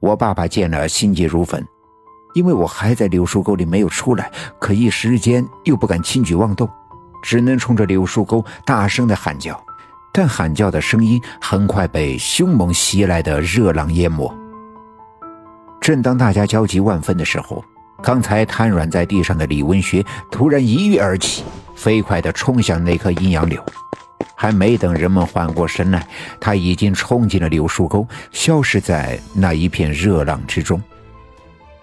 我爸爸见了心急如焚，因为我还在柳树沟里没有出来，可一时间又不敢轻举妄动，只能冲着柳树沟大声的喊叫。但喊叫的声音很快被凶猛袭来的热浪淹没。正当大家焦急万分的时候，刚才瘫软在地上的李文学突然一跃而起，飞快地冲向那棵阴阳柳。还没等人们缓过神来，他已经冲进了柳树沟，消失在那一片热浪之中。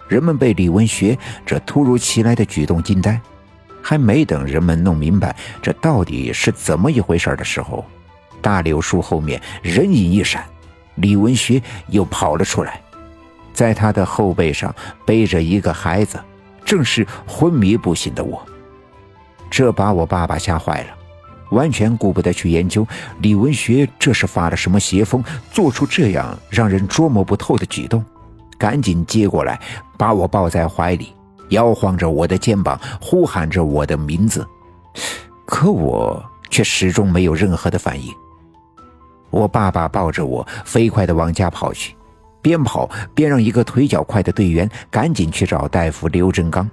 人们被李文学这突如其来的举动惊呆，还没等人们弄明白这到底是怎么一回事的时候，大柳树后面人影一闪，李文学又跑了出来，在他的后背上背着一个孩子，正是昏迷不醒的我。这把我爸爸吓坏了。完全顾不得去研究李文学这是发了什么邪风，做出这样让人捉摸不透的举动，赶紧接过来，把我抱在怀里，摇晃着我的肩膀，呼喊着我的名字，可我却始终没有任何的反应。我爸爸抱着我飞快地往家跑去，边跑边让一个腿脚快的队员赶紧去找大夫刘振刚。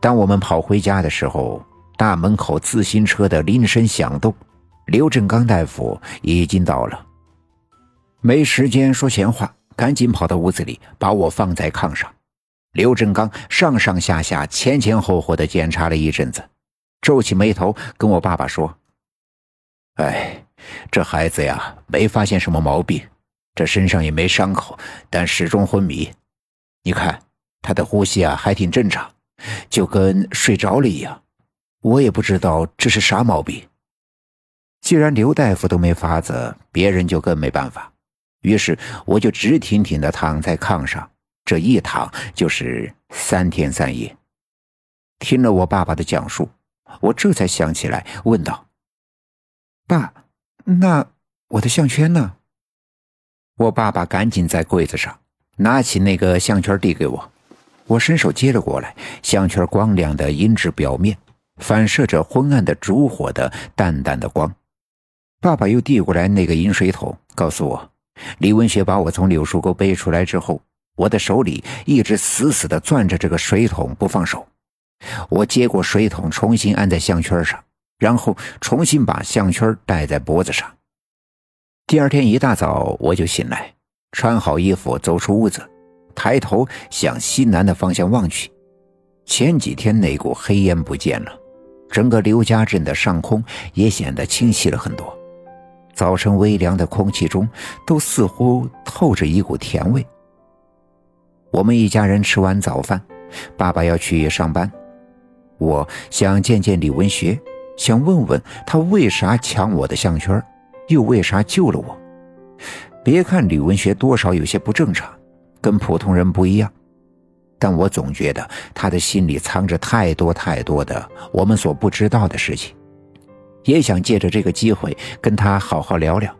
当我们跑回家的时候。大门口自行车的铃声响动，刘振刚大夫已经到了。没时间说闲话，赶紧跑到屋子里，把我放在炕上。刘振刚上上下下、前前后后的检查了一阵子，皱起眉头跟我爸爸说：“哎，这孩子呀，没发现什么毛病，这身上也没伤口，但始终昏迷。你看他的呼吸啊，还挺正常，就跟睡着了一样。”我也不知道这是啥毛病。既然刘大夫都没法子，别人就更没办法。于是我就直挺挺的躺在炕上，这一躺就是三天三夜。听了我爸爸的讲述，我这才想起来，问道：“爸，那我的项圈呢？”我爸爸赶紧在柜子上拿起那个项圈递给我，我伸手接了过来，项圈光亮的银质表面。反射着昏暗的烛火的淡淡的光，爸爸又递过来那个银水桶，告诉我，李文学把我从柳树沟背出来之后，我的手里一直死死的攥着这个水桶不放手。我接过水桶，重新按在项圈上，然后重新把项圈戴在脖子上。第二天一大早我就醒来，穿好衣服走出屋子，抬头向西南的方向望去，前几天那股黑烟不见了。整个刘家镇的上空也显得清晰了很多，早晨微凉的空气中都似乎透着一股甜味。我们一家人吃完早饭，爸爸要去上班，我想见见李文学，想问问他为啥抢我的项圈，又为啥救了我。别看李文学多少有些不正常，跟普通人不一样。但我总觉得他的心里藏着太多太多的我们所不知道的事情，也想借着这个机会跟他好好聊聊。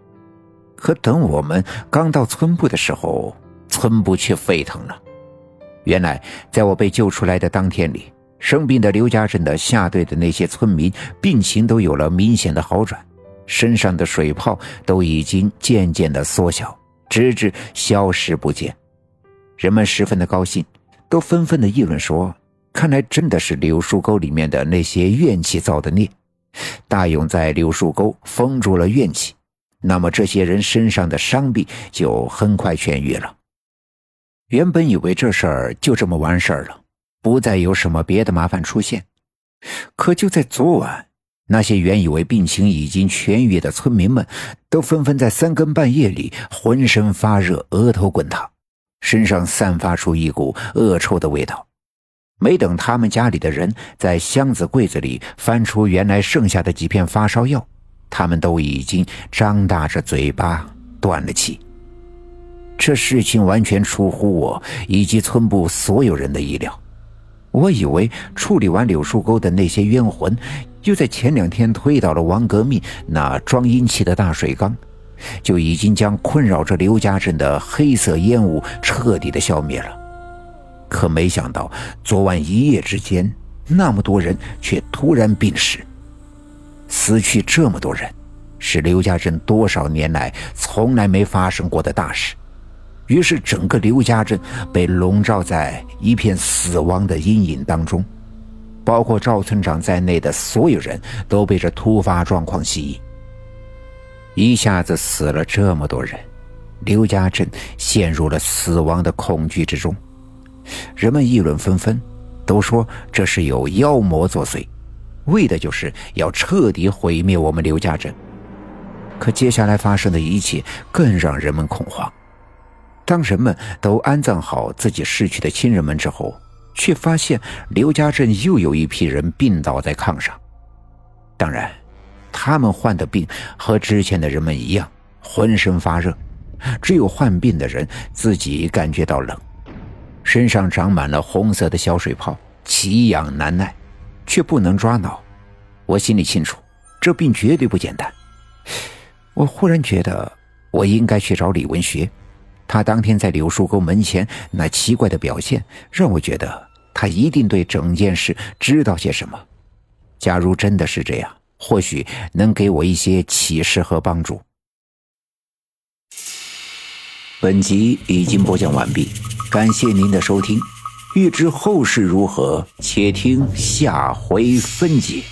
可等我们刚到村部的时候，村部却沸腾了。原来，在我被救出来的当天里，生病的刘家镇的下队的那些村民病情都有了明显的好转，身上的水泡都已经渐渐的缩小，直至消失不见。人们十分的高兴。都纷纷的议论说：“看来真的是柳树沟里面的那些怨气造的孽，大勇在柳树沟封住了怨气，那么这些人身上的伤病就很快痊愈了。原本以为这事儿就这么完事儿了，不再有什么别的麻烦出现。可就在昨晚，那些原以为病情已经痊愈的村民们，都纷纷在三更半夜里浑身发热，额头滚烫。”身上散发出一股恶臭的味道，没等他们家里的人在箱子柜子里翻出原来剩下的几片发烧药，他们都已经张大着嘴巴断了气。这事情完全出乎我以及村部所有人的意料。我以为处理完柳树沟的那些冤魂，又在前两天推倒了王革命那装阴气的大水缸。就已经将困扰着刘家镇的黑色烟雾彻底的消灭了，可没想到昨晚一夜之间，那么多人却突然病逝，死去这么多人，是刘家镇多少年来从来没发生过的大事。于是整个刘家镇被笼罩在一片死亡的阴影当中，包括赵村长在内的所有人都被这突发状况吸引。一下子死了这么多人，刘家镇陷入了死亡的恐惧之中，人们议论纷纷，都说这是有妖魔作祟，为的就是要彻底毁灭我们刘家镇。可接下来发生的一切更让人们恐慌。当人们都安葬好自己逝去的亲人们之后，却发现刘家镇又有一批人病倒在炕上。当然，他们患的病和之前的人们一样，浑身发热。只有患病的人自己感觉到冷，身上长满了红色的小水泡，奇痒难耐，却不能抓挠。我心里清楚，这病绝对不简单。我忽然觉得，我应该去找李文学。他当天在柳树沟门前那奇怪的表现，让我觉得他一定对整件事知道些什么。假如真的是这样，或许能给我一些启示和帮助。本集已经播讲完毕，感谢您的收听。欲知后事如何，且听下回分解。